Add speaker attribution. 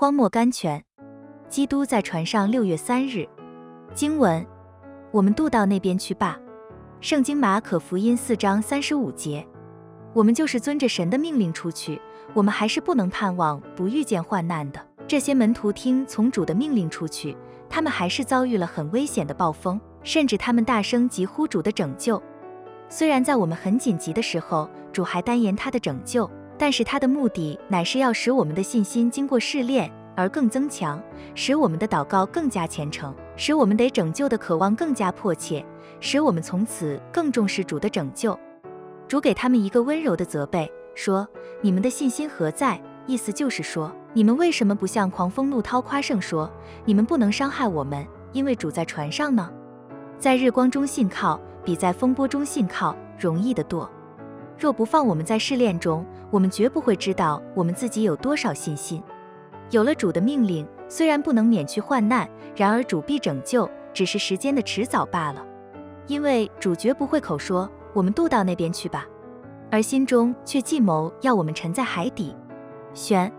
Speaker 1: 荒漠甘泉。基督在船上六月三日。经文：我们渡到那边去吧。圣经马可福音四章三十五节。我们就是遵着神的命令出去，我们还是不能盼望不遇见患难的。这些门徒听从主的命令出去，他们还是遭遇了很危险的暴风，甚至他们大声疾呼主的拯救。虽然在我们很紧急的时候，主还单言他的拯救，但是他的目的乃是要使我们的信心经过试炼而更增强，使我们的祷告更加虔诚，使我们得拯救的渴望更加迫切，使我们从此更重视主的拯救。主给他们一个温柔的责备，说：“你们的信心何在？”意思就是说，你们为什么不向狂风怒涛夸胜，说你们不能伤害我们，因为主在船上呢？在日光中信靠，比在风波中信靠容易得多。若不放我们在试炼中，我们绝不会知道我们自己有多少信心。有了主的命令，虽然不能免去患难，然而主必拯救，只是时间的迟早罢了。因为主绝不会口说。我们渡到那边去吧，而心中却计谋要我们沉在海底。选